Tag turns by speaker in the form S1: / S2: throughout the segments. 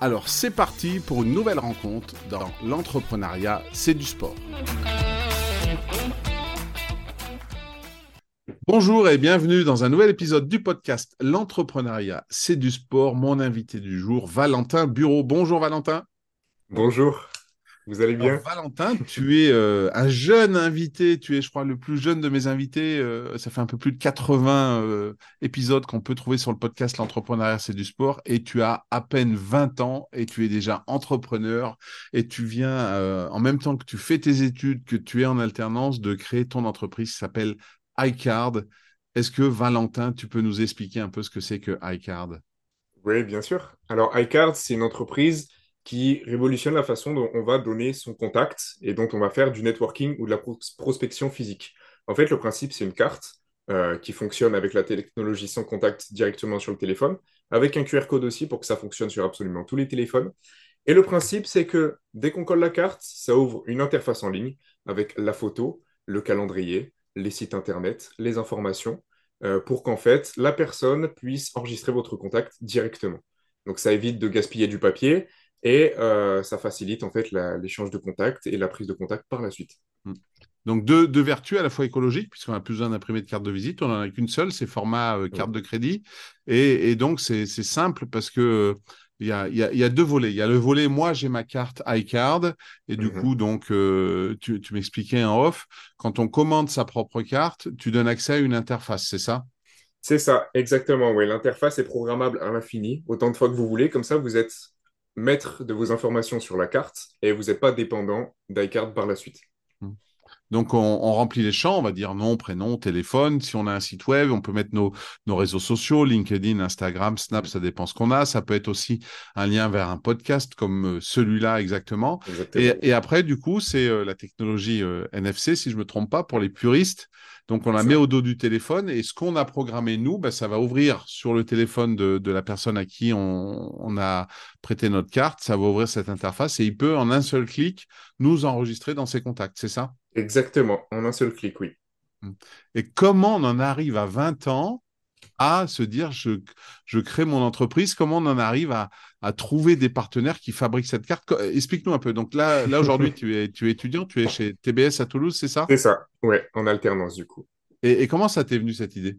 S1: Alors c'est parti pour une nouvelle rencontre dans l'entrepreneuriat, c'est du sport. Bonjour et bienvenue dans un nouvel épisode du podcast L'entrepreneuriat, c'est du sport. Mon invité du jour, Valentin Bureau. Bonjour Valentin.
S2: Bonjour. Vous allez bien?
S1: Valentin, tu es euh, un jeune invité, tu es, je crois, le plus jeune de mes invités. Euh, ça fait un peu plus de 80 euh, épisodes qu'on peut trouver sur le podcast L'entrepreneuriat, c'est du sport. Et tu as à peine 20 ans et tu es déjà entrepreneur. Et tu viens, en même temps que tu fais tes études, que tu es en alternance, de créer ton entreprise qui s'appelle iCard. Est-ce que Valentin, tu peux nous expliquer un peu ce que c'est que iCard?
S2: Oui, bien sûr. Alors, iCard, c'est une entreprise qui révolutionne la façon dont on va donner son contact et dont on va faire du networking ou de la prospection physique. En fait, le principe, c'est une carte euh, qui fonctionne avec la technologie sans contact directement sur le téléphone, avec un QR code aussi pour que ça fonctionne sur absolument tous les téléphones. Et le principe, c'est que dès qu'on colle la carte, ça ouvre une interface en ligne avec la photo, le calendrier, les sites internet, les informations, euh, pour qu'en fait, la personne puisse enregistrer votre contact directement. Donc ça évite de gaspiller du papier et euh, ça facilite en fait l'échange de contacts et la prise de contact par la suite. Hmm.
S1: Donc deux, vertus à la fois écologiques, puisqu'on n'a plus besoin d'imprimer de carte de visite, on n'en a qu'une seule, c'est format euh, carte de crédit. Et, donc c'est simple parce que il y, a, deux volets. Il y a le volet, moi j'ai ma carte iCard, et du mhm. coup, donc, euh, tu, tu m'expliquais en off, quand on commande sa propre carte, tu donnes accès à une interface, c'est ça?
S2: C'est ça, exactement. Oui, l'interface est programmable à l'infini, autant de fois que vous voulez. Comme ça, vous êtes maître de vos informations sur la carte et vous n'êtes pas dépendant d'iCard par la suite.
S1: Donc, on, remplit les champs, on va dire nom, prénom, téléphone. Si on a un site web, on peut mettre nos, réseaux sociaux, LinkedIn, Instagram, Snap, ça dépend ce qu'on a. Ça peut être aussi un lien vers un podcast comme euh, celui-là exactement. Et, après, du coup, c'est euh, la technologie euh, NFC, si je ne me trompe pas, pour les puristes. Donc, on la met au dos du téléphone et ce qu'on a programmé, nous, bah, ça va ouvrir sur le téléphone de, la personne à qui on, a prêté notre carte. Ça va ouvrir cette interface et il peut, en un seul clic, nous enregistrer dans ses contacts. C'est ça?
S2: Exactement, en un seul clic, oui.
S1: Mmh. Et comment on en arrive à 20 ans à se dire je, je crée mon entreprise? Comment on en arrive à, trouver des partenaires qui fabriquent cette carte? Explique-nous un peu. Donc là, là aujourd'hui, tu es, tu es étudiant, tu es chez TBS à Toulouse, c'est ça?
S2: C'est ça, ouais, en alternance du coup.
S1: Et, comment ça t'est venu cette idée?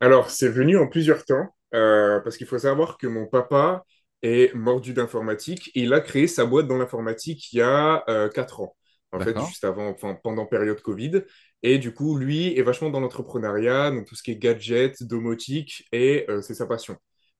S2: Alors, c'est venu en plusieurs temps, euh, parce qu'il faut savoir que mon papa est mordu d'informatique et il a créé sa boîte dans l'informatique il y a euh, 4 ans en fait, juste avant, enfin, pendant période Covid. Et du coup, lui est vachement dans l'entrepreneuriat, donc tout ce qui est gadget, domotique, et euh, c'est sa passion.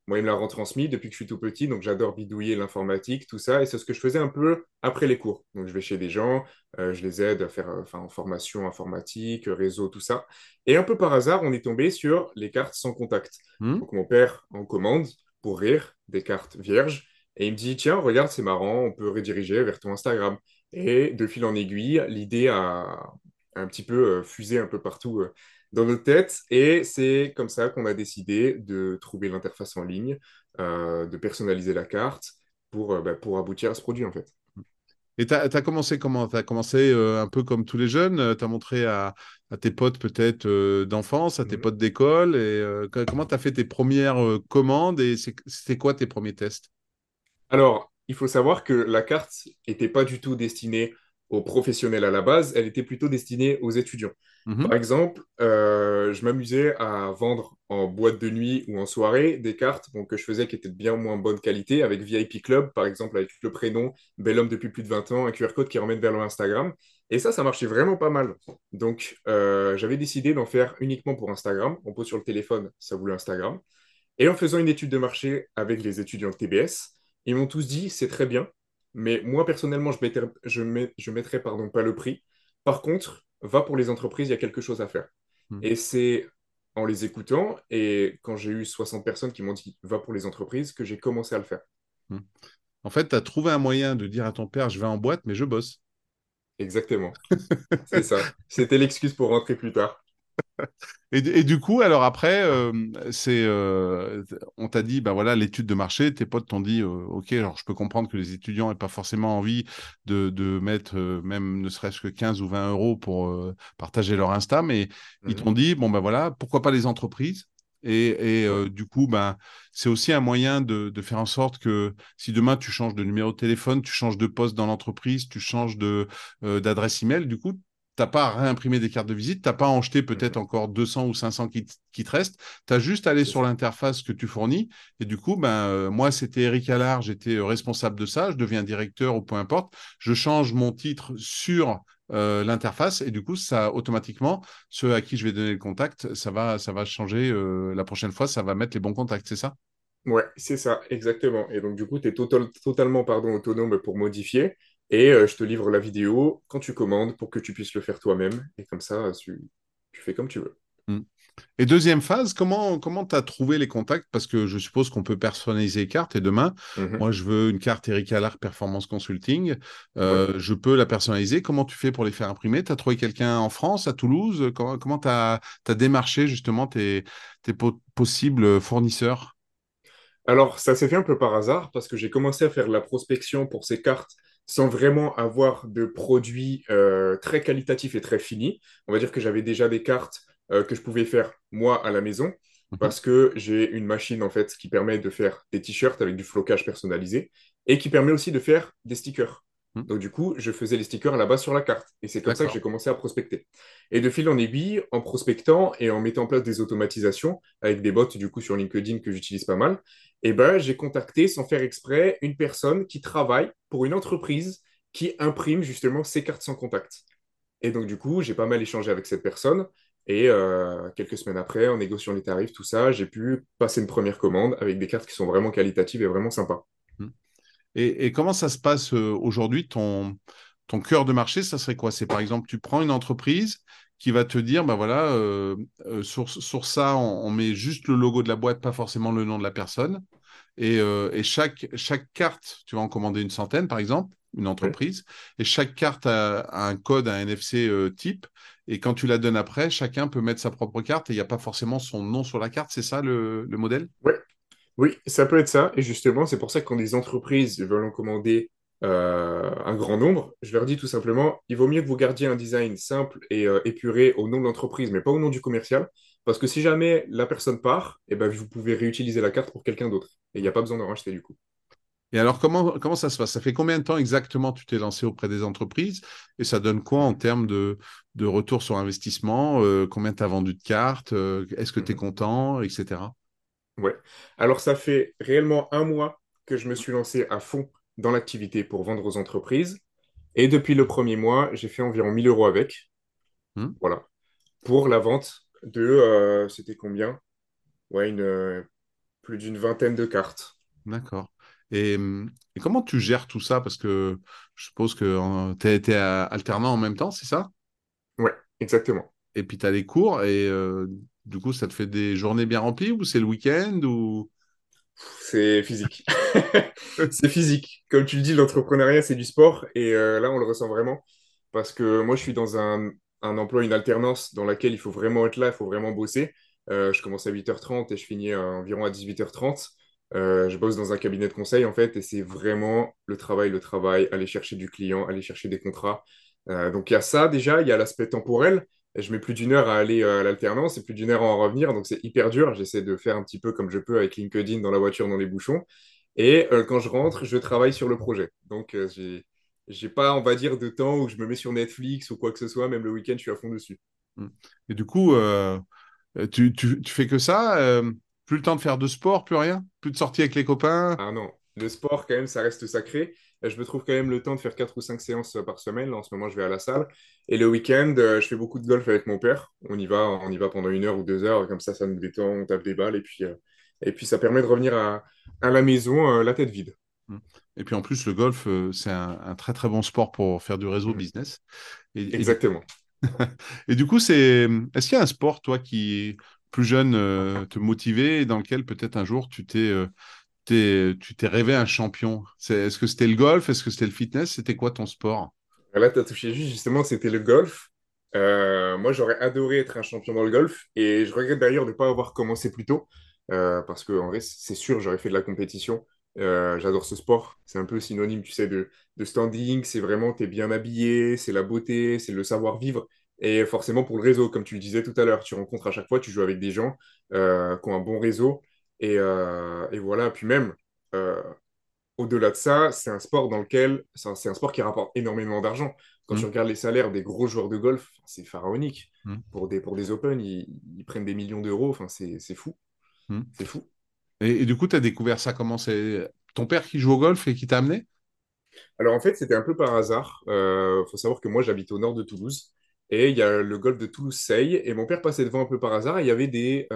S2: Moi, il me l'a retransmis depuis que je suis tout petit, donc j'adore bidouiller l'informatique, tout ça, et c'est ce que je faisais un peu après les cours. Donc, je vais chez des gens, euh, je les aide à faire euh, enfin, formation informatique, réseau, tout ça. Et un peu par hasard, on est tombé sur les cartes sans contact. Hmm. Donc, mon père en commande, pour rire, des cartes vierges, et il me dit, tiens, regarde, c'est marrant, on peut rediriger vers ton Instagram. Et de fil en aiguille, l'idée a un petit peu euh, fusé un peu partout euh, dans nos têtes. Et c'est comme ça qu'on a décidé de trouver l'interface en ligne, euh, de personnaliser la carte pour, bah, pour aboutir à ce produit en fait.
S1: Et tu as, commencé comment? Tu as commencé un peu comme tous les jeunes? Tu as montré à, tes potes peut-être d'enfance, à tes mmh. potes d'école et Comment tu as fait tes premières commandes et c'était quoi tes premiers tests?
S2: Alors, il faut savoir que la carte n'était pas du tout destinée aux professionnels à la base, elle était plutôt destinée aux étudiants.
S1: Mhm.
S2: Par exemple, euh, je m'amusais à vendre en boîte de nuit ou en soirée des cartes que je faisais qui étaient de bien moins bonne qualité avec VIP Club, par exemple, avec le prénom, bel homme depuis plus de 20 ans, un QR code qui ramène vers leur Instagram. Et ça, ça marchait vraiment pas mal. Donc, euh, j'avais décidé d'en faire uniquement pour Instagram. On pose sur le téléphone, ça voulait Instagram. Et en faisant une étude de marché avec les étudiants de TBS, ils m'ont tous dit c'est très bien, mais moi personnellement, je mettrai, je, mettrai pardon, pas le prix. Par contre, va pour les entreprises, il y a quelque chose à faire. Hmm. Et c'est en les écoutant et quand j'ai eu 60 personnes qui m'ont dit va pour les entreprises que j'ai commencé à le faire.
S1: Hmm. En fait, tu as trouvé un moyen de dire à ton père je vais en boîte, mais je bosse.
S2: Exactement. c'est ça. C'était l'excuse pour rentrer plus tard.
S1: Et, du coup, alors après, euh, c'est, euh, on t'a dit, ben voilà, l'étude de marché, tes potes t'ont dit, euh, ok, alors je peux comprendre que les étudiants n'aient pas forcément envie de, de mettre même ne serait-ce que 15 ou 20 euros pour partager leur Insta, mais ils mhm. t'ont dit, bon ben voilà, pourquoi pas les entreprises? Et, et du coup, ben, c'est aussi un moyen de, de, faire en sorte que si demain tu changes de numéro de téléphone, tu changes de poste dans l'entreprise, tu changes de, d'adresse email, du coup, n'as pas à réimprimer des cartes de visite, tu n'as pas à en jeter peut-être mhm. encore 200 ou 500 qui, te restent, tu as juste à aller sur l'interface que tu fournis. Et du coup, ben, euh, moi, c'était Eric Allard, j'étais euh, responsable de ça, je deviens directeur ou peu importe, je change mon titre sur euh, l'interface et du coup, ça automatiquement, ceux à qui je vais donner le contact, ça va, ça va changer la prochaine fois, ça va mettre les bons contacts, c'est ça?
S2: Ouais, c'est ça, exactement. Et donc, du coup, tu es totalement pardon, autonome pour modifier. Et euh, je te livre la vidéo quand tu commandes pour que tu puisses le faire toi-même. Et comme ça, tu, fais comme tu veux.
S1: Hmm. Et deuxième phase, comment comment tu as trouvé les contacts? Parce que je suppose qu'on peut personnaliser les cartes et demain, mhm. moi je veux une carte Eric Allard Performance Consulting, euh, je peux la personnaliser. Comment tu fais pour les faire imprimer? Tu as trouvé quelqu'un en France, à Toulouse? Comment tu as, démarché justement tes, tes possibles fournisseurs?
S2: Alors ça s'est fait un peu par hasard parce que j'ai commencé à faire la prospection pour ces cartes sans vraiment avoir de produits euh, très qualitatifs et très finis. On va dire que j'avais déjà des cartes euh, que je pouvais faire moi à la maison mhm. parce que j'ai une machine en fait qui permet de faire des t-shirts avec du flocage personnalisé et qui permet aussi de faire des stickers. Hmm. Donc, du coup, je faisais les stickers là-bas sur la carte. Et c'est comme ça que j'ai commencé à prospecter. Et de fil en aiguille, en prospectant et en mettant en place des automatisations avec des bots, du coup, sur LinkedIn que j'utilise pas mal, et eh ben, j'ai contacté, sans faire exprès, une personne qui travaille pour une entreprise qui imprime justement ces cartes sans contact. Et donc, du coup, j'ai pas mal échangé avec cette personne. Et euh, quelques semaines après, en négociant les tarifs, tout ça, j'ai pu passer une première commande avec des cartes qui sont vraiment qualitatives et vraiment sympas.
S1: Et, comment ça se passe euh, aujourd'hui, ton, ton cœur de marché, ça serait quoi? C'est par exemple, tu prends une entreprise qui va te dire, bah voilà, euh, euh, sur, sur, ça, on, met juste le logo de la boîte, pas forcément le nom de la personne. Et, et chaque, chaque carte, tu vas en commander une centaine, par exemple, une entreprise, et chaque carte a, un code, un NFC type. Et quand tu la donnes après, chacun peut mettre sa propre carte et il n'y a pas forcément son nom sur la carte. C'est ça le, le modèle?
S2: Oui, oui, ça peut être ça. Et justement, c'est pour ça que quand des entreprises veulent en commander euh, un grand nombre, je leur dis tout simplement, il vaut mieux que vous gardiez un design simple et euh, épuré au nom de l'entreprise, mais pas au nom du commercial. Parce que si jamais la personne part, eh ben, vous pouvez réutiliser la carte pour quelqu'un d'autre. Et il n'y a pas besoin d'en racheter du coup.
S1: Et alors, comment, comment ça se passe? Ça fait combien de temps exactement tu t'es lancé auprès des entreprises? Et ça donne quoi en termes de, de retour sur investissement? Euh, Combien tu as vendu de cartes? Est-ce que tu es mhm. content Etc.
S2: Ouais. Alors, ça fait réellement un mois que je me suis lancé à fond dans l'activité pour vendre aux entreprises. Et depuis le premier mois, j'ai fait environ 1000 euros avec. Hmm. Voilà. Pour la vente de, euh, c'était combien? Ouais, une, euh, plus d'une vingtaine de cartes.
S1: D'accord. Et, comment tu gères tout ça? Parce que je suppose que tu as été alternant en même temps, c'est ça?
S2: Ouais, exactement.
S1: Et puis tu as les cours et euh, du coup, ça te fait des journées bien remplies ou c'est le week-end ou?
S2: C'est physique. c'est physique. Comme tu le dis, l'entrepreneuriat, c'est du sport. Et euh, là, on le ressent vraiment. Parce que moi, je suis dans un, emploi, une alternance dans laquelle il faut vraiment être là, il faut vraiment bosser. Euh, je commence à 8h30 et je finis environ à 18h30. Euh, je bosse dans un cabinet de conseil, en fait, et c'est vraiment le travail, le travail, aller chercher du client, aller chercher des contrats. donc, il y a ça déjà, il y a l'aspect temporel je mets plus d'une heure à aller euh, à l'alternance et plus d'une heure à en revenir. Donc, c'est hyper dur. J'essaie de faire un petit peu comme je peux avec LinkedIn dans la voiture, dans les bouchons. Et euh, quand je rentre, je travaille sur le projet. Donc, euh, j'ai j'ai pas, on va dire, de temps où je me mets sur Netflix ou quoi que ce soit. Même le week-end, je suis à fond dessus.
S1: Hmm. Et du coup, euh, tu, tu, tu, fais que ça Plus le temps de faire de sport, plus rien? Plus de sorties avec les copains?
S2: Ah non, le sport, quand même, ça reste sacré. Je me trouve quand même le temps de faire 4 ou 5 séances par semaine. Là, en ce moment, je vais à la salle. Et le week-end, je fais beaucoup de golf avec mon père. On y va, on y va pendant une heure ou deux heures. Comme ça, ça nous détend, on tape des balles. Et puis, et puis ça permet de revenir à, à la maison la tête vide.
S1: Hmm. Et puis en plus, le golf, c'est un, très très bon sport pour faire du réseau hmm. business.
S2: Et, Exactement.
S1: Et du coup, c'est est-ce qu'il y a un sport, toi, qui plus jeune te motivait et dans lequel peut-être un jour tu t'es tu t'es rêvé un champion Est-ce que c'était le golf? Est-ce que c'était le fitness? C'était quoi ton sport?
S2: Là, tu as touché juste, justement, c'était le golf. Euh, moi, j'aurais adoré être un champion dans le golf et je regrette d'ailleurs de ne pas avoir commencé plus tôt euh, parce que, en vrai, c'est sûr, j'aurais fait de la compétition. Euh, j'adore ce sport. C'est un peu synonyme, tu sais, de, de standing. C'est vraiment, tu es bien habillé, c'est la beauté, c'est le savoir-vivre. Et forcément, pour le réseau, comme tu le disais tout à l'heure, tu rencontres à chaque fois, tu joues avec des gens qui ont un bon réseau. Et, euh, et, voilà, puis même, euh, au-delà de ça, c'est un sport dans lequel, c'est un, sport qui rapporte énormément d'argent. Quand tu mm. regardes les salaires des gros joueurs de golf, c'est pharaonique. Mm. Pour, des, pour des Open, ils, prennent des millions d'euros, enfin, c'est fou. Mm. C'est fou.
S1: Et, du coup, tu as découvert ça comment? C'est ton père qui joue au golf et qui t'a amené?
S2: Alors en fait, c'était un peu par hasard. Il euh, faut savoir que moi, j'habite au nord de Toulouse. Et il y a le golf de Toulouse-Seille. Et mon père passait devant un peu par hasard. Et il y avait des,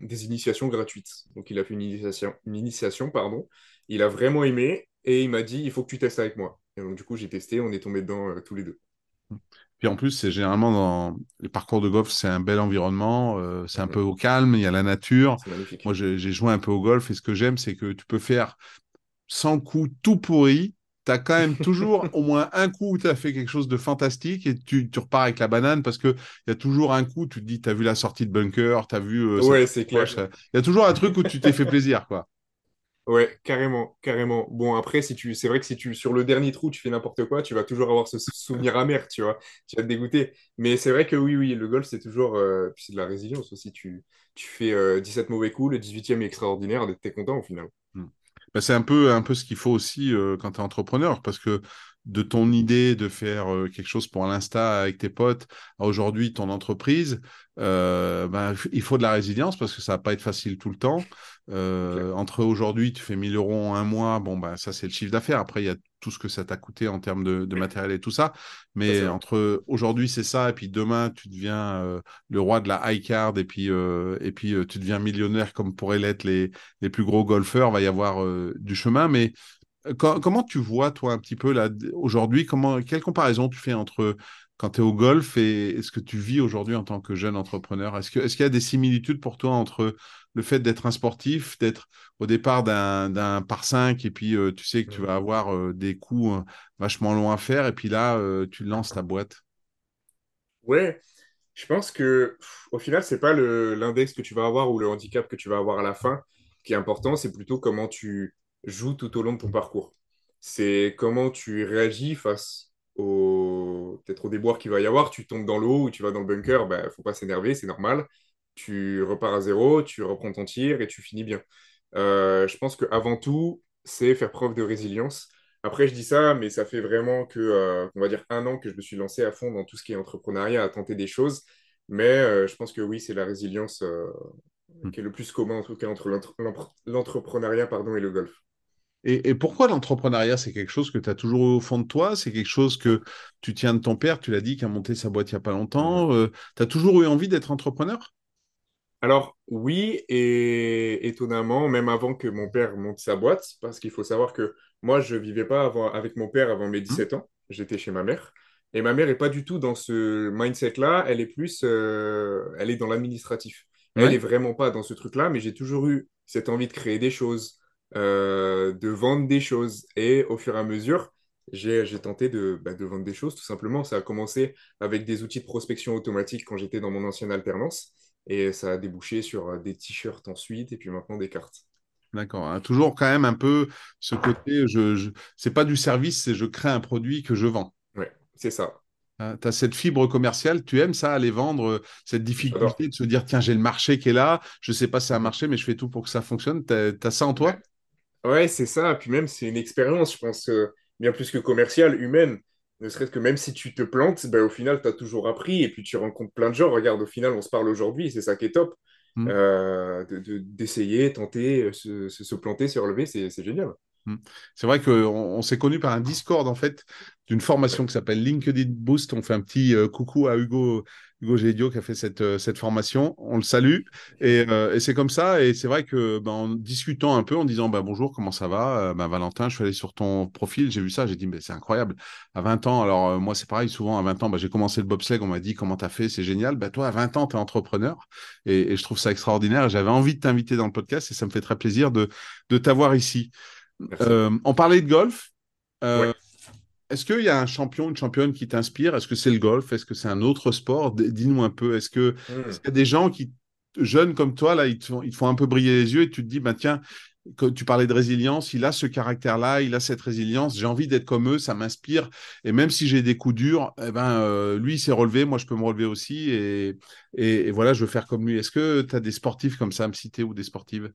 S2: des initiations gratuites. Donc il a fait une initiation, une initiation pardon. Il a vraiment aimé et il m'a dit il faut que tu testes avec moi. Et donc du coup j'ai testé, on est tombé dedans euh, tous les deux.
S1: Puis en plus, c'est généralement dans les parcours de golf, c'est un bel environnement, euh, c'est un peu au calme, il y a la nature. Moi, j'ai joué un peu au golf et ce que j'aime, c'est que tu peux faire sans coup tout pourri, tu as quand même toujours au moins un coup où tu as fait quelque chose de fantastique et tu, repars avec la banane parce qu'il y a toujours un coup, tu te dis, tu as vu la sortie de bunker, tu as vu.
S2: Euh, ouais, c'est clair.
S1: Il y a toujours un truc où tu t'es fait plaisir, quoi.
S2: Ouais, carrément, carrément. Bon, après, si tu, c'est vrai que si tu, sur le dernier trou, tu fais n'importe quoi, tu vas toujours avoir ce souvenir amer, tu vois. Tu vas te dégoûter. Mais c'est vrai que oui, oui, le golf, c'est toujours, euh, c'est de la résilience aussi. Tu, tu fais 17 euh, mauvais coups, le 18e est extraordinaire, t'es content au final.
S1: Bah, c'est un peu, un peu ce qu'il faut aussi euh, quand tu es entrepreneur, parce que de ton idée de faire euh, quelque chose pour l'insta avec tes potes à aujourd'hui ton entreprise, euh, ben, il faut de la résilience parce que ça va pas être facile tout le temps. Euh, entre aujourd'hui, tu fais 1000 euros en un mois, bon, ben, ça c'est le chiffre d'affaires. Après, il y a tout ce que ça t'a coûté en termes de, matériel et tout ça. Mais entre aujourd'hui, c'est ça, et puis demain, tu deviens le roi de la high card, et puis, et puis tu deviens millionnaire comme pourraient l'être les, les plus gros golfeurs, il va y avoir du chemin. Mais comment tu vois, toi, un petit peu là, aujourd'hui, comment, quelle comparaison tu fais entre quand tu es au golf et, ce que tu vis aujourd'hui en tant que jeune entrepreneur Est-ce qu'il est y a des similitudes pour toi entre le fait d'être un sportif, d'être au départ d'un par 5 et puis euh, tu sais que tu vas avoir euh, des coups euh, vachement longs à faire et puis là, tu lances ta boîte?
S2: Ouais, je pense que au final, c'est pas l'index que tu vas avoir ou le handicap que tu vas avoir à la fin qui est important, c'est plutôt comment tu joue tout au long de ton parcours. C'est comment tu réagis face au peut-être au déboire qu'il va y avoir. Tu tombes dans l'eau ou tu vas dans le bunker, il ben, ne faut pas s'énerver, c'est normal. Tu repars à zéro, tu reprends ton tir et tu finis bien. Euh, je pense qu'avant tout, c'est faire preuve de résilience. Après, je dis ça, mais ça fait vraiment que, euh, on va dire, un an que je me suis lancé à fond dans tout ce qui est entrepreneuriat, à tenter des choses. Mais euh, je pense que oui, c'est la résilience hmm. qui est le plus commun, en tout cas, entre l'entrepreneuriat pardon, et le golf.
S1: Et, pourquoi l'entrepreneuriat, c'est quelque chose que tu as toujours au fond de toi? C'est quelque chose que tu tiens de ton père, tu l'as dit, qui a monté sa boîte il n'y a pas longtemps. Euh, tu as toujours eu envie d'être entrepreneur?
S2: Alors oui, et étonnamment, même avant que mon père monte sa boîte, parce qu'il faut savoir que moi, je ne vivais pas avant, avec mon père avant mes 17 mmh. ans, j'étais chez ma mère. Et ma mère n'est pas du tout dans ce mindset-là, elle est plus, euh, elle est dans l'administratif. Elle n'est vraiment pas dans ce truc-là, mais j'ai toujours eu cette envie de créer des choses, euh, de vendre des choses. Et au fur et à mesure, j'ai tenté bah, de, vendre des choses, tout simplement. Ça a commencé avec des outils de prospection automatique quand j'étais dans mon ancienne alternance. Et ça a débouché sur euh, des t-shirts ensuite, et puis maintenant des cartes.
S1: D'accord. Hein. Toujours quand même un peu ce côté, je, je... c'est pas du service, c'est je crée un produit que je vends.
S2: Oui, c'est ça.
S1: Hein, tu as cette fibre commerciale, tu aimes ça, aller vendre, euh, cette difficulté de se dire, tiens, j'ai le marché qui est là, je sais pas si c'est un marché, mais je fais tout pour que ça fonctionne. Tu as, ça en toi?
S2: Ouais, c'est ça. Puis même, c'est une expérience. Je pense que bien plus que commerciale, humaine. Ne serait-ce que même si tu te plantes, ben, au final, tu as toujours appris et puis tu rencontres plein de gens. Regarde, au final, on se parle aujourd'hui, c'est ça qui est top. Mm. Euh, d'essayer, tenter, se, se, planter, se relever, c'est génial.
S1: Mm. C'est vrai qu'on on, s'est connu par un Discord en fait d'une formation qui s'appelle LinkedIn Boost. On fait un petit euh, coucou à Hugo Hugo Gédio qui a fait cette, euh, cette formation. On le salue. Et, euh, et c'est comme ça. Et c'est vrai que ben, en discutant un peu, en disant ben, bonjour, comment ça va? Ben, Valentin, je suis allé sur ton profil, j'ai vu ça, j'ai dit ben, c'est incroyable. À 20 ans, alors moi c'est pareil, souvent à 20 ans, j'ai commencé le bobsleigh, on m'a dit comment tu as fait, c'est génial. Toi, à 20 ans, tu es entrepreneur. Et, et, je trouve ça extraordinaire. J'avais envie de t'inviter dans le podcast et ça me fait très plaisir de, de t'avoir ici. Euh, on parlait de golf. Euh, est-ce qu'il y a un champion, une championne qui t'inspire? Est-ce que c'est le golf? Est-ce que c'est un autre sport? Dis-nous un peu. Est-ce que hmm. qu'il y a des gens qui, jeunes comme toi, là, ils te, font, ils font un peu briller les yeux et tu te dis, bah, tiens, quand tu parlais de résilience, il a ce caractère-là, il a cette résilience, j'ai envie d'être comme eux, ça m'inspire. Et même si j'ai des coups durs, eh ben, euh, lui, il s'est relevé, moi, je peux me relever aussi. Et, et voilà, je veux faire comme lui. Est-ce que tu as des sportifs comme ça à me citer ou des sportives?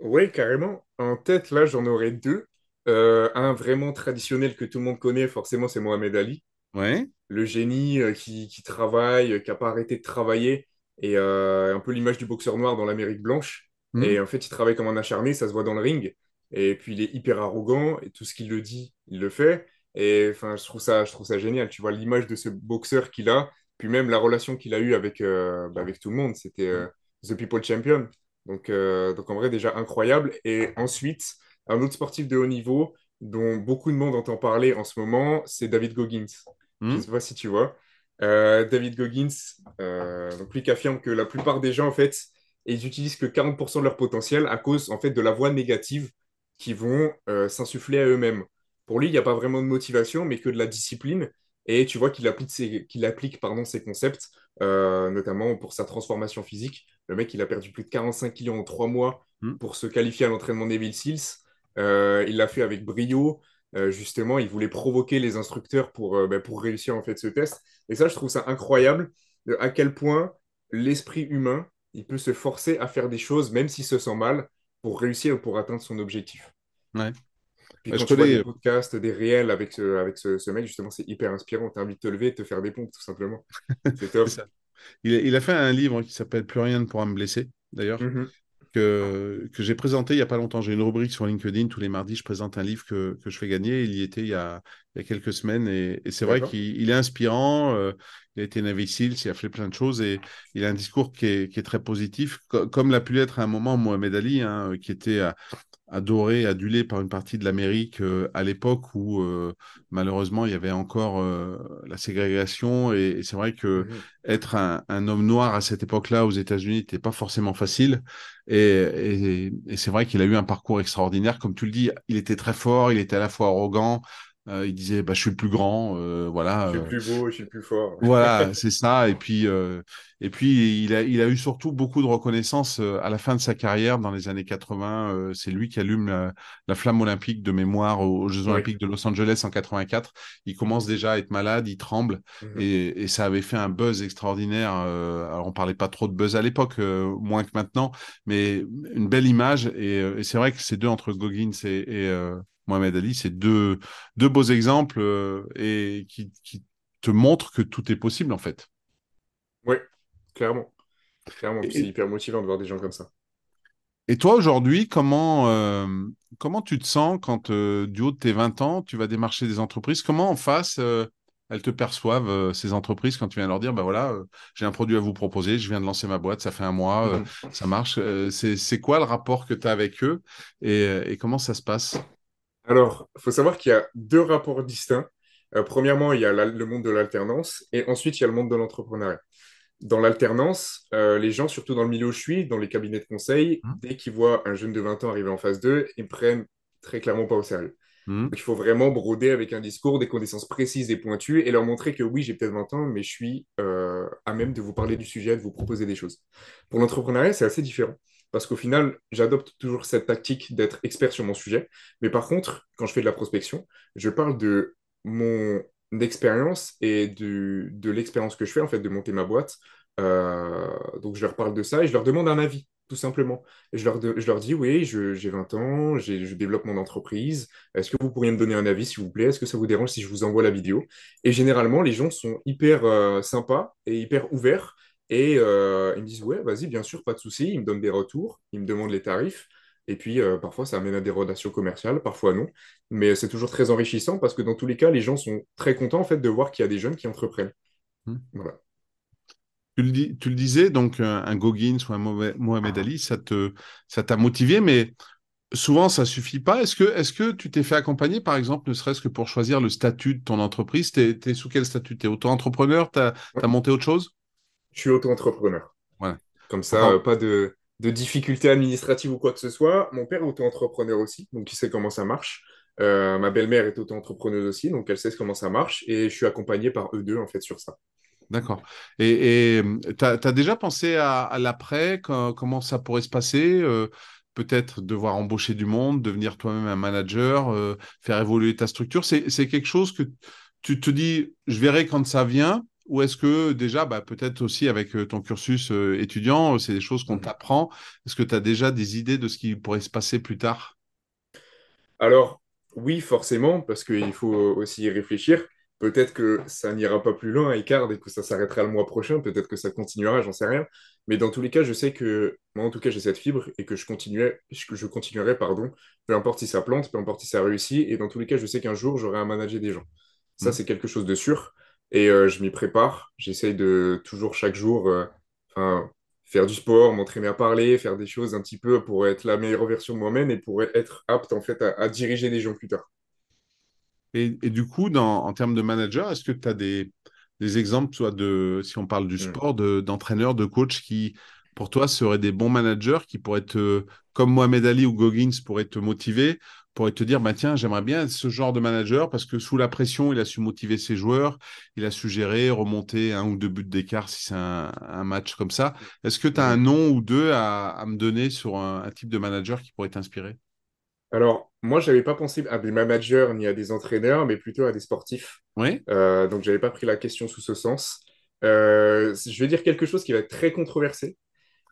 S2: Oui, carrément. En tête, là, j'en aurais deux. Euh, un vraiment traditionnel que tout le monde connaît, forcément, c'est Mohamed Ali.
S1: Ouais.
S2: Le génie euh, qui, travaille, euh, qui n'a pas arrêté de travailler, et un peu l'image du boxeur noir dans l'Amérique blanche. Hmm. Et en fait, il travaille comme un acharné, ça se voit dans le ring. Et puis, il est hyper arrogant, et tout ce qu'il le dit, il le fait. Et enfin, je trouve ça, je trouve ça génial. Tu vois l'image de ce boxeur qu'il a, puis même la relation qu'il a eue avec, bah, avec tout le monde. C'était hmm. The People Champion. Donc, euh, donc en vrai, déjà incroyable. Et ensuite, un autre sportif de haut niveau dont beaucoup de monde entend parler en ce moment, c'est David Goggins. Je ne hmm. sais pas si tu vois. Euh, David Goggins, euh, donc lui qui affirme que la plupart des gens, en fait, ils utilisent que 40% de leur potentiel à cause, en fait, de la voix négative qui vont s'insuffler à eux-mêmes. Pour lui, il n'y a pas vraiment de motivation, mais que de la discipline. Et tu vois qu'il applique, ses, qu'il applique pardon, ses concepts, notamment pour sa transformation physique. Le mec, il a perdu plus de 45 kilos en trois mois hmm. pour se qualifier à l'entraînement Neville Seals. Euh, il l'a fait avec brio. Euh, justement, il voulait provoquer les instructeurs pour, euh, bah, pour réussir en fait ce test. Et ça, je trouve ça incroyable à quel point l'esprit humain, il peut se forcer à faire des choses, même s'il se sent mal, pour réussir ou pour atteindre son objectif.
S1: Ouais.
S2: Puis quand je tu vois des podcasts, des réels avec ce, avec ce, mec, justement, c'est hyper inspirant. Tu as envie de te lever et de te faire des pompes, tout simplement. C'est top.
S1: Il, a fait un livre qui s'appelle Plus rien ne pourra me blesser, d'ailleurs, mm-hmm. que, que j'ai présenté il n'y a pas longtemps. J'ai une rubrique sur LinkedIn. Tous les mardis, je présente un livre que, que je fais gagner. Il y était il y a, il y a quelques semaines. Et, c'est vrai qu'il est inspirant. Euh, il a été Navy Seals, il a fait plein de choses. Et il a un discours qui est, qui est très positif, comme l'a pu l'être à un moment Mohamed Ali, hein, qui était à, adoré, adulé par une partie de l'Amérique euh, à l'époque où euh, malheureusement il y avait encore euh, la ségrégation. Et, c'est vrai que mmh être un, homme noir à cette époque-là aux États-Unis n'était pas forcément facile. Et, et c'est vrai qu'il a eu un parcours extraordinaire. Comme tu le dis, il était très fort, il était à la fois arrogant, euh, il disait bah, je suis le plus grand, euh, voilà.
S2: Je suis le plus beau, je suis le plus fort.
S1: voilà, c'est ça. Et puis, euh, et puis il, a, il a eu surtout beaucoup de reconnaissance à la fin de sa carrière, dans les années 80. c'est lui qui allume la, flamme olympique de mémoire aux, Jeux Olympiques de Los Angeles en 84. Il commence déjà à être malade, il tremble. Mhm. et, et, ça avait fait un buzz extraordinaire. alors, on parlait pas trop de buzz à l'époque, moins que maintenant, mais une belle image. Et, et c'est vrai que ces deux entre Goggins et, et Mohamed Ali, c'est deux, deux beaux exemples euh, et qui, te montrent que tout est possible en fait.
S2: Oui, clairement. Clairement, c'est hyper motivant de voir des gens comme ça.
S1: Et toi, aujourd'hui, comment, euh, comment tu te sens quand, euh, du haut de tes 20 ans, tu vas démarcher des entreprises? Comment en face, elles te perçoivent, ces entreprises, quand tu viens leur dire, bah voilà, j'ai un produit à vous proposer, je viens de lancer ma boîte, ça fait un mois, mhm. ça marche. c'est quoi le rapport que tu as avec eux et, comment ça se passe?
S2: Alors, il faut savoir qu'il y a deux rapports distincts. Euh, premièrement, il y a le monde de l'alternance et ensuite, il y a le monde de l'entrepreneuriat. Dans l'alternance, euh, les gens, surtout dans le milieu où je suis, dans les cabinets de conseil, mmh. dès qu'ils voient un jeune de 20 ans arriver en phase 2, ils ne prennent très clairement pas au sérieux. Mmh. il faut vraiment broder avec un discours, des connaissances précises et pointues et leur montrer que oui, j'ai peut-être 20 ans, mais je suis euh, à même de vous parler du sujet, de vous proposer des choses. Pour l'entrepreneuriat, c'est assez différent parce qu'au final, j'adopte toujours cette tactique d'être expert sur mon sujet. Mais par contre, quand je fais de la prospection, je parle de mon expérience et de l'expérience que je fais, en fait, de monter ma boîte. Euh, donc, je leur parle de ça et je leur demande un avis tout simplement. je leur, je leur dis, oui, j'ai 20 ans, je développe mon entreprise. Est-ce que vous pourriez me donner un avis, s'il vous plaît? Est-ce que ça vous dérange si je vous envoie la vidéo? Et généralement, les gens sont hyper euh, sympas et hyper ouverts. Et euh, ils me disent, ouais, vas-y, bien sûr, pas de souci. Ils me donnent des retours, ils me demandent les tarifs. Et puis, euh, parfois, ça amène à des relations commerciales, parfois non. Mais c'est toujours très enrichissant parce que dans tous les cas, les gens sont très contents en fait, de voir qu'il y a des jeunes qui entreprennent. Mmh. Voilà.
S1: Tu le, disais, donc un Goggins ou un Mohamed Ali, ça te, ça t'a motivé, mais souvent ça suffit pas. Est-ce que, est que tu t'es fait accompagner, par exemple, ne serait-ce que pour choisir le statut de ton entreprise? Tu es, sous quel statut? Tu es auto-entrepreneur Tu as, monté autre chose?
S2: Je suis auto-entrepreneur. Comme ça, euh, pas de, de difficultés administratives ou quoi que ce soit. Mon père est auto-entrepreneur aussi, donc il sait comment ça marche. Euh, ma belle-mère est auto-entrepreneuse aussi, donc elle sait comment ça marche. Et je suis accompagné par eux deux, en fait, sur ça.
S1: D'accord. Et tu as, déjà pensé à, l'après, comment ça pourrait se passer euh, Peut-être devoir embaucher du monde, devenir toi-même un manager, euh, faire évoluer ta structure? C'est quelque chose que tu te dis, je verrai quand ça vient ou est-ce que déjà, bah, peut-être aussi avec euh, ton cursus étudiant, c'est des choses qu'on mmh. t'apprend Est-ce que tu as déjà des idées de ce qui pourrait se passer plus tard?
S2: Alors, oui, forcément, parce qu'il faut aussi y réfléchir. Peut-être que ça n'ira pas plus loin à Icard et que ça s'arrêtera le mois prochain. Peut-être que ça continuera, j'en sais rien. Mais dans tous les cas, je sais que moi, en tout cas, j'ai cette fibre et que je, continuais, je continuerai, pardon, peu importe si ça plante, peu importe si ça réussit. Et dans tous les cas, je sais qu'un jour, j'aurai à manager des gens. Ça, mm. c'est quelque chose de sûr. Et euh, je m'y prépare. J'essaye de toujours, chaque jour, euh, faire du sport, m'entraîner à parler, faire des choses un petit peu pour être la meilleure version de moi-même et pour être apte, en fait, à diriger des gens plus tard.
S1: Et, du coup, dans, en termes de manager, est-ce que tu as des, des, exemples, soit de, si on parle du mm. sport, d'entraîneurs, de, coachs qui, pour toi, seraient des bons managers qui pourraient te, comme Mohamed Ali ou Goggins, pourraient te motiver, pourraient te dire, bah, tiens, j'aimerais bien être ce genre de manager parce que sous la pression, il a su motiver ses joueurs, il a su gérer, remonter un ou deux buts d'écart si c'est un, match comme ça. Est-ce que tu as un nom ou deux à, à me donner sur un type de manager qui pourrait t'inspirer?
S2: Alors, moi, je n'avais pas pensé à des managers ni à des entraîneurs, mais plutôt à des sportifs.
S1: Oui.
S2: Euh, donc, je n'avais pas pris la question sous ce sens. Euh, je vais dire quelque chose qui va être très controversé,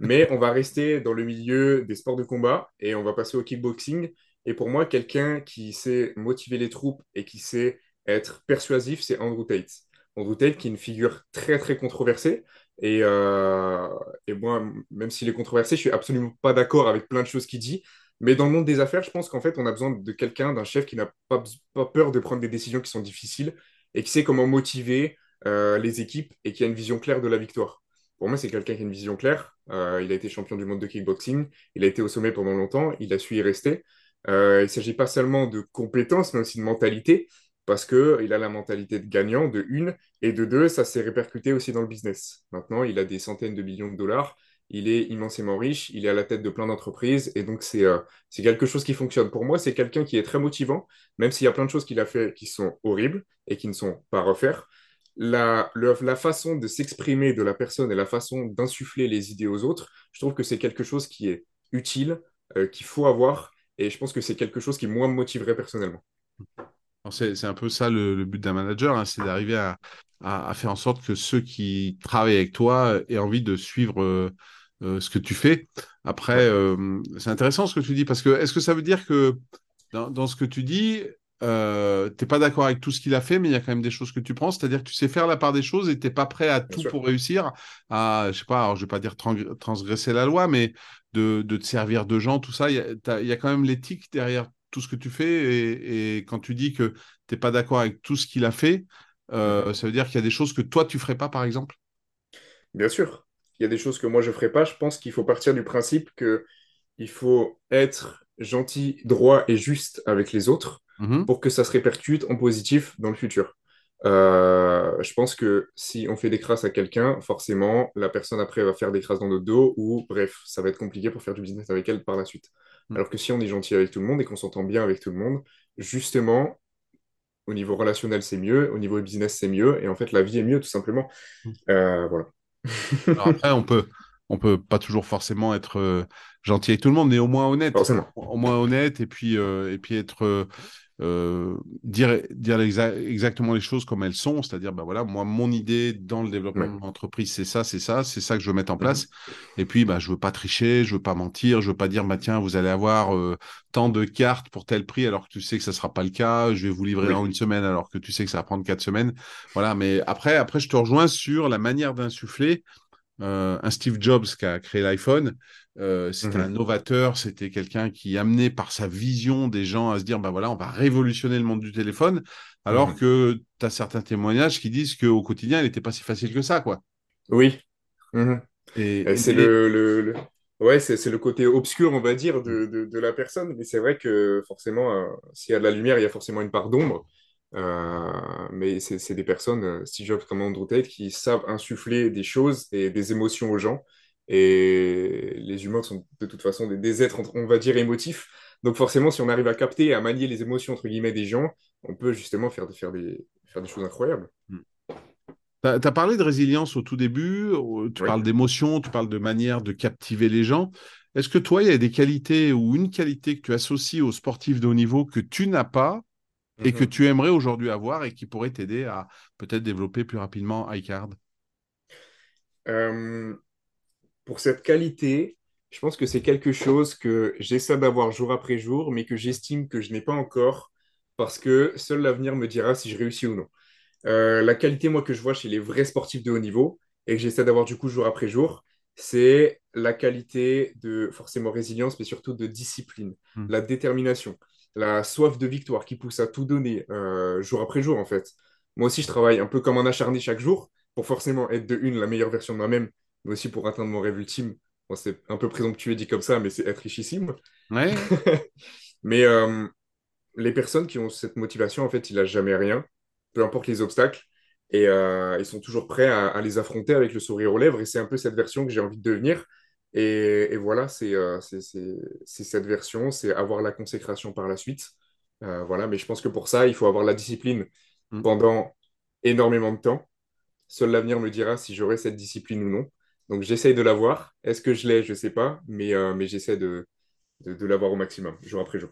S2: mais on va rester dans le milieu des sports de combat et on va passer au kickboxing. Et pour moi, quelqu'un qui sait motiver les troupes et qui sait être persuasif, c'est Andrew Tate. Andrew Tate, qui est une figure très, très controversée. Et, euh, moi, même s'il est controversé, je suis absolument pas d'accord avec plein de choses qu'il dit. Mais dans le monde des affaires, je pense qu'en fait, on a besoin de quelqu'un, d'un chef qui n'a pas, peur de prendre des décisions qui sont difficiles et qui sait comment motiver euh, les équipes et qui a une vision claire de la victoire. Pour moi, c'est quelqu'un qui a une vision claire. Euh, il a été champion du monde de kickboxing, il a été au sommet pendant longtemps, il a su y rester. Euh, il ne s'agit pas seulement de compétences, mais aussi de mentalité, parce qu'il a la mentalité de gagnant, de une, et de deux, ça s'est répercuté aussi dans le business. Maintenant, il a des centaines de millions de dollars il est immensément riche, il est à la tête de plein d'entreprises, et donc c'est euh, quelque chose qui fonctionne. Pour moi, c'est quelqu'un qui est très motivant, même s'il y a plein de choses qu'il a fait qui sont horribles et qui ne sont pas à refaire. La, la façon de s'exprimer de la personne et la façon d'insuffler les idées aux autres, je trouve que c'est quelque chose qui est utile, euh, qu'il faut avoir, et je pense que c'est quelque chose qui, moi, me motiverait personnellement.
S1: C'est un peu ça le, but d'un manager, hein, c'est d'arriver à, à, faire en sorte que ceux qui travaillent avec toi aient envie de suivre euh, euh, ce que tu fais. Après, euh, c'est intéressant ce que tu dis, parce que est-ce que ça veut dire que dans, ce que tu dis, euh, tu n'es pas d'accord avec tout ce qu'il a fait, mais il y a quand même des choses que tu prends, c'est-à-dire que tu sais faire la part des choses et tu n'es pas prêt à tout pour réussir, à, je sais pas, alors je vais pas dire transgresser la loi, mais de, te servir de gens, tout ça, il y, a quand même l'éthique derrière tout ce que tu fais, et, quand tu dis que tu n'es pas d'accord avec tout ce qu'il a fait, ça veut dire qu'il y a des choses que toi, tu ferais pas, par exemple?
S2: Bien sûr il y a des choses que moi je ne ferai pas. Je pense qu'il faut partir du principe qu'il faut être gentil, droit et juste avec les autres mhm. pour que ça se répercute en positif dans le futur. Euh, je pense que si on fait des crasses à quelqu'un, forcément, la personne après va faire des crasses dans notre dos ou bref, ça va être compliqué pour faire du business avec elle par la suite. Mhm. Alors que si on est gentil avec tout le monde et qu'on s'entend bien avec tout le monde, justement, au niveau relationnel, c'est mieux, au niveau business, c'est mieux, et en fait, la vie est mieux, tout simplement. Mhm. Euh, voilà
S1: après, on peut, on peut pas toujours forcément être euh, gentil avec tout le monde, mais au moins honnête. Au moins honnête, et puis, euh, et puis être, euh, dire, dire exactement les choses comme elles sont, c'est-à-dire, ben voilà, moi, mon idée dans le développement de mon entreprise, c'est ça, c'est ça, c'est ça que je veux mettre en place. Mhm. Et puis, bah, je veux pas tricher, je veux pas mentir, je veux pas dire, bah, tiens, vous allez avoir euh, tant de cartes pour tel prix alors que tu sais que ça sera pas le cas, je vais vous livrer en une semaine alors que tu sais que ça va prendre quatre semaines. Voilà, mais après, après, je te rejoins sur la manière d'insuffler. Euh, un Steve Jobs qui a créé l'iPhone, euh, c'était un mhm. novateur, c'était quelqu'un qui amenait par sa vision des gens à se dire, ben voilà, on va révolutionner le monde du téléphone, alors mhm. que tu as certains témoignages qui disent qu'au quotidien, il n'était pas si facile que ça, quoi.
S2: Oui. Mhm. Et, c'est le, Ouais, c'est le côté obscur, on va dire, de, de, la personne, mais c'est vrai que forcément, euh, s'il y a de la lumière, il y a forcément une part d'ombre. Euh, mais c'est des personnes, Steve Jobs comme Andrew Tate, qui savent insuffler des choses et des émotions aux gens. Et les humains sont de toute façon des, êtres, on va dire, émotifs. Donc forcément, si on arrive à capter, à manier les émotions, entre guillemets, des gens, on peut justement faire, faire, des, faire des choses incroyables. Hmm.
S1: Tu as, parlé de résilience au tout début, tu parles d'émotion, tu parles de manière de captiver les gens. Est-ce que toi, il y a des qualités ou une qualité que tu associes aux sportifs de haut niveau que tu n'as pas et que mhm. tu aimerais aujourd'hui avoir et qui pourrait t'aider à peut-être développer plus rapidement iCard
S2: euh, Pour cette qualité, je pense que c'est quelque chose que j'essaie d'avoir jour après jour, mais que j'estime que je n'ai pas encore parce que seul l'avenir me dira si je réussis ou non. Euh, la qualité, moi, que je vois chez les vrais sportifs de haut niveau et que j'essaie d'avoir du coup jour après jour, c'est la qualité de forcément résilience, mais surtout de discipline, hmm. la détermination la soif de victoire qui pousse à tout donner euh, jour après jour, en fait. Moi aussi, je travaille un peu comme un acharné chaque jour pour forcément être de une la meilleure version de moi-même, mais aussi pour atteindre mon rêve ultime. c'est un peu présomptueux dit comme ça, mais c'est être richissime.
S1: Ouais.
S2: mais euh, les personnes qui ont cette motivation, en fait, ils n'ont jamais rien, peu importe les obstacles, et euh, ils sont toujours prêts à, à, les affronter avec le sourire aux lèvres. Et c'est un peu cette version que j'ai envie de devenir. Et, voilà, euh, c'est cette version, c'est avoir la consécration par la suite. Voilà, mais je pense que pour ça, il faut avoir la discipline mm. pendant énormément de temps. Seul l'avenir me dira si j'aurai cette discipline ou non. Donc j'essaye de l'avoir. Est-ce que je l'ai? Je ne sais pas, mais, euh, mais j'essaie de, de, de l'avoir au maximum, jour après jour.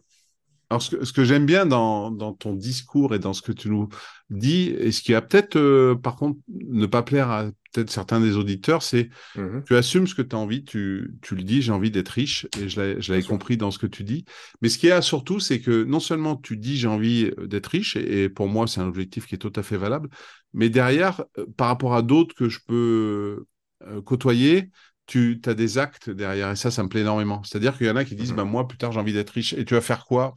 S1: Alors, ce que, j'aime bien dans, ton discours et dans ce que tu nous dis, et ce qui va peut-être, euh, par contre, ne pas plaire à peut-être certains des auditeurs, c'est mmh tu assumes ce que tu as envie, tu, le dis, j'ai envie d'être riche, et je l'avais compris dans ce que tu dis. Mais ce qui est surtout, c'est que non seulement tu dis j'ai envie euh, d'être riche, et, pour moi, c'est un objectif qui est tout à fait valable, mais derrière, par rapport à d'autres que je peux côtoyer, tu as des actes derrière et ça, ça me plaît énormément. C'est-à-dire qu'il y en a qui disent, mmh bah, moi, plus tard, j'ai envie d'être riche. Et tu vas faire quoi?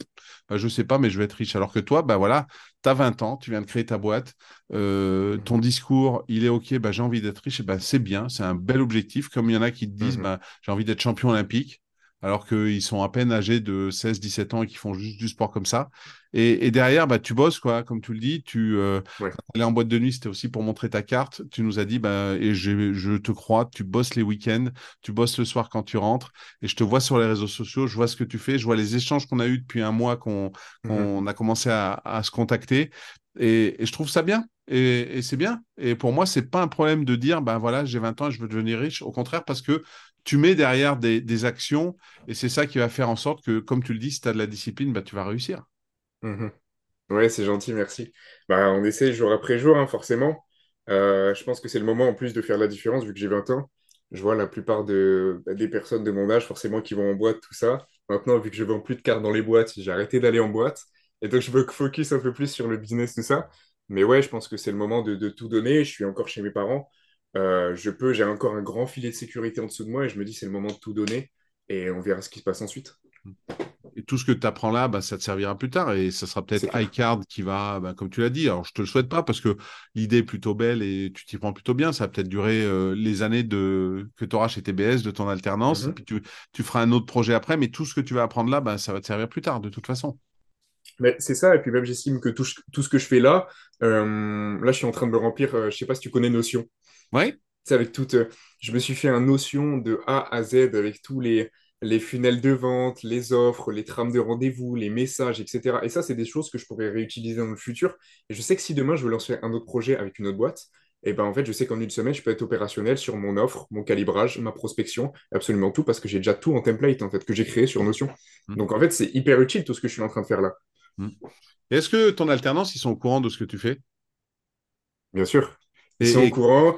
S1: Bah, Je ne sais pas, mais je vais être riche. Alors que toi, bah, voilà, tu as 20 ans, tu viens de créer ta boîte, euh, mmh ton discours, il est OK, bah, j'ai envie d'être riche. Et bah, c'est bien, c'est un bel objectif. Comme il y en a qui te disent, mmh bah, j'ai envie d'être champion olympique alors qu'ils sont à peine âgés de 16, 17 ans et qui font juste du sport comme ça. Et, derrière, bah, tu bosses, quoi, comme tu le dis. Tu euh, en boîte de nuit, c'était aussi pour montrer ta carte. Tu nous as dit, bah, et je, te crois, tu bosses les week-ends, tu bosses le soir quand tu rentres. Et je te vois sur les réseaux sociaux, je vois ce que tu fais, je vois les échanges qu'on a eus depuis un mois qu'on mmh a commencé à, se contacter. Et, je trouve ça bien. Et, c'est bien. Et pour moi, c'est pas un problème de dire, ben voilà, j'ai 20 ans et je veux devenir riche. Au contraire, parce que tu mets derrière des, actions et c'est ça qui va faire en sorte que, comme tu le dis, si tu as de la discipline, bah, tu vas réussir.
S2: Mhm. Ouais, c'est gentil, merci. Bah, on essaie jour après jour, hein, forcément. Euh, je pense que c'est le moment en plus de faire la différence vu que j'ai 20 ans. Je vois la plupart de, bah, des personnes de mon âge, forcément, qui vont en boîte, tout ça. Maintenant, vu que je vends plus de cartes dans les boîtes, j'ai arrêté d'aller en boîte. Et donc, je veux focus un peu plus sur le business, tout ça. Mais ouais, je pense que c'est le moment de, tout donner. Je suis encore chez mes parents. Euh, je peux, j'ai encore un grand filet de sécurité en dessous de moi et je me dis c'est le moment de tout donner et on verra ce qui se passe ensuite.
S1: Et tout ce que tu apprends là, bah, ça te servira plus tard et ça sera peut-être iCard qui va, bah, comme tu l'as dit. Alors je te le souhaite pas parce que l'idée est plutôt belle et tu t'y prends plutôt bien. Ça va peut-être durer euh, les années de... que tu auras chez TBS, de ton alternance. Mm-hmm. Et puis tu, tu, feras un autre projet après, mais tout ce que tu vas apprendre là, bah, ça va te servir plus tard de toute façon.
S2: Mais c'est ça, et puis même j'estime que tout, tout, ce que je fais là, euh, là je suis en train de me remplir, je je sais pas si tu connais Notion.
S1: Oui.
S2: avec toute, euh, je me suis fait un notion de A à Z avec tous les, les funnels de vente, les offres, les trames de rendez-vous, les messages, etc. Et ça, c'est des choses que je pourrais réutiliser dans le futur. Et je sais que si demain je veux lancer un autre projet avec une autre boîte, et eh ben en fait, je sais qu'en une semaine, je peux être opérationnel sur mon offre, mon calibrage, ma prospection, absolument tout, parce que j'ai déjà tout en template en fait que j'ai créé sur Notion. Mmh. Donc en fait, c'est hyper utile tout ce que je suis en train de faire là.
S1: Hmm. Est-ce que ton alternance, ils sont au courant de ce que tu fais?
S2: Bien sûr. Ils sont au courant.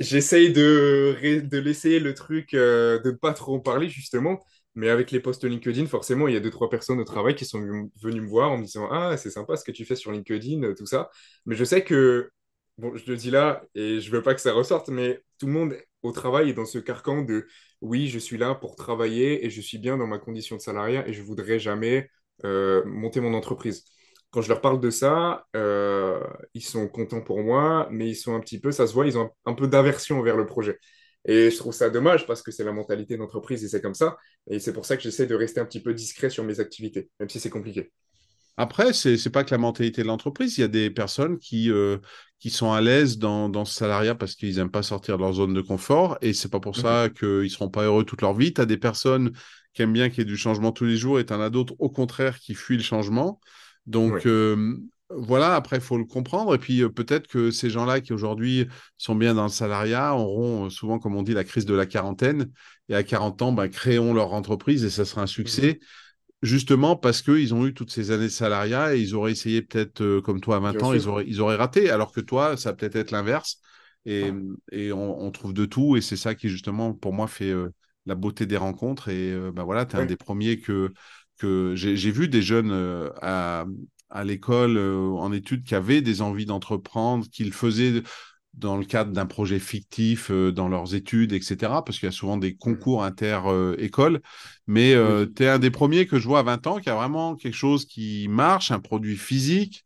S2: J'essaye de, de laisser le truc euh, de pas trop en parler, justement. Mais avec les posts LinkedIn, forcément, il y a deux, trois personnes au travail qui sont venues me voir en me disant Ah, c'est sympa ce que tu fais sur LinkedIn, euh, tout ça. Mais je sais que, bon, je le dis là et je veux pas que ça ressorte, mais tout le monde au travail est dans ce carcan de Oui, je suis là pour travailler et je suis bien dans ma condition de salariat et je voudrais jamais euh, monter mon entreprise. Quand je leur parle de ça, euh, ils sont contents pour moi, mais ils sont un petit peu, ça se voit, ils ont un, peu d'aversion vers le projet. Et je trouve ça dommage parce que c'est la mentalité d'entreprise et c'est comme ça. Et c'est pour ça que j'essaie de rester un petit peu discret sur mes activités, même si c'est compliqué.
S1: Après, ce n'est pas que la mentalité de l'entreprise. Il y a des personnes qui, euh, qui sont à l'aise dans, dans, ce salariat parce qu'ils n'aiment pas sortir de leur zone de confort. Et c'est pas pour ça mhm. qu'ils ne seront pas heureux toute leur vie. Tu as des personnes qui aiment bien qu'il y ait du changement tous les jours et tu en as d'autres, au contraire, qui fuient le changement. Donc, euh, voilà, après, il faut le comprendre. Et puis, euh, peut-être que ces gens-là qui aujourd'hui sont bien dans le salariat auront euh, souvent, comme on dit, la crise de la quarantaine. Et à 40 ans, ben, créons leur entreprise et ça sera un succès. Mmh justement parce qu'ils ont eu toutes ces années de salariat et ils auraient essayé peut-être, comme toi à 20 ans, ils auraient, ils auraient raté. Alors que toi, ça peut être l'inverse. Et, et on, trouve de tout. Et c'est ça qui, justement, pour moi, fait la beauté des rencontres. Et ben voilà, tu es un des premiers que que j'ai vu des jeunes euh, à, à l'école euh, en études qui avaient des envies d'entreprendre, qu'ils faisaient dans le cadre d'un projet fictif euh, dans leurs études, etc. Parce qu'il y a souvent des concours inter-écoles. Mais tu es un des premiers que je vois à 20 ans qui a vraiment quelque chose qui marche, un produit physique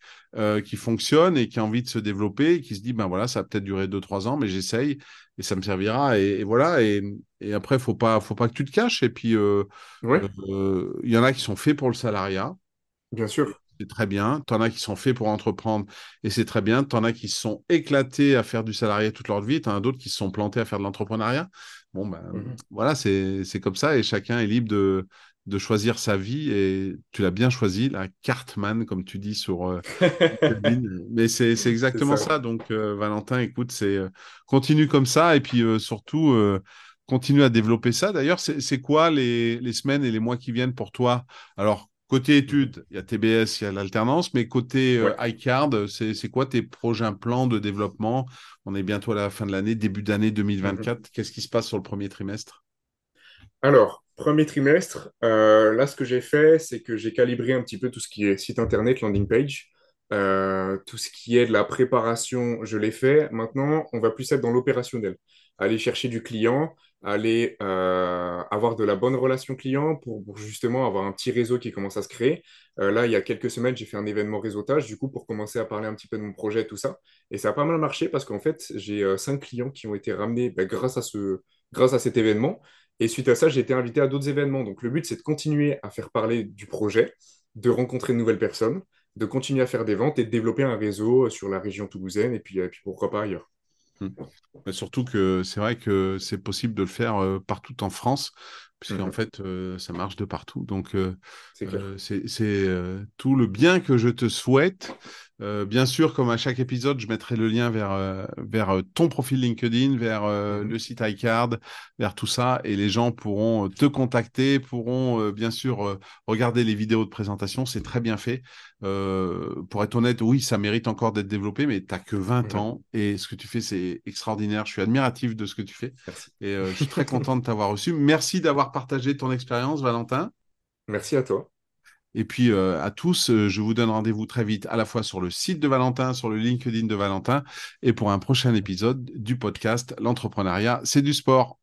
S1: qui fonctionne et qui a envie de se développer, et qui se dit, ben voilà, ça va peut-être durer 2-3 ans, mais j'essaye et ça me servira. Et, voilà. Et, et après, faut pas, faut pas que tu te caches. Et puis, euh, euh, il y en a qui sont faits pour le salariat.
S2: Bien sûr.
S1: C'est très bien. Tu en as qui sont faits pour entreprendre et c'est très bien. Tu en as qui se sont éclatés à faire du salariat toute leur vie. Tu en as d'autres qui se sont plantés à faire de l'entrepreneuriat. Bon, ben, mmh voilà, c'est comme ça et chacun est libre de, de choisir sa vie et tu l'as bien choisi, la Cartman, comme tu dis sur euh, Mais c'est exactement ça. Donc, euh, Valentin, écoute, c'est euh, continue comme ça et puis surtout continue à développer ça. D'ailleurs, c'est quoi les, les, semaines et les mois qui viennent pour toi? Alors, côté études, il y a TBS, il y a l'alternance, mais côté iCard, c'est quoi tes projets, plans de développement? On est bientôt à la fin de l'année, début d'année 2024. Mm-hmm. Qu'est-ce qui se passe sur le premier trimestre?
S2: Alors, Premier trimestre, euh, là, ce que j'ai fait, c'est que j'ai calibré un petit peu tout ce qui est site internet, landing page. Euh, tout ce qui est de la préparation, je l'ai fait. Maintenant, on va plus être dans l'opérationnel. Aller chercher du client, aller euh, avoir de la bonne relation client pour, justement avoir un petit réseau qui commence à se créer. là, il y a quelques semaines, j'ai fait un événement réseautage, du coup, pour commencer à parler un petit peu de mon projet, tout ça. Et ça a pas mal marché parce qu'en fait, j'ai cinq clients qui ont été ramenés bah, grâce, à ce, grâce à cet événement. Et suite à ça, j'ai été invité à d'autres événements. Donc le but, c'est de continuer à faire parler du projet, de rencontrer de nouvelles personnes, de continuer à faire des ventes et de développer un réseau sur la région toulousaine et puis, euh, puis pourquoi pas ailleurs.
S1: Mmh. surtout que c'est vrai que c'est possible de le faire euh, partout en France, puisqu'en mmh. fait, euh, ça marche de partout. Donc, c'est tout le bien que je te souhaite. Euh, bien sûr, comme à chaque épisode, je mettrai le lien vers, euh, vers euh, ton profil LinkedIn, vers mhm. le site iCard, vers tout ça, et les gens pourront te contacter, pourront bien sûr regarder les vidéos de présentation, c'est très bien fait. pour être honnête, oui, ça mérite encore d'être développé, mais tu n'as que 20 ans, et ce que tu fais, c'est extraordinaire. Je suis admiratif de ce que tu fais, et je suis très content de t'avoir reçu. Merci d'avoir partagé ton expérience, Valentin.
S2: Merci à toi.
S1: Et puis euh, à tous, euh, je vous donne rendez-vous très vite à la fois sur le site de Valentin, sur le LinkedIn de Valentin et pour un prochain épisode du podcast L'entrepreneuriat, c'est du sport.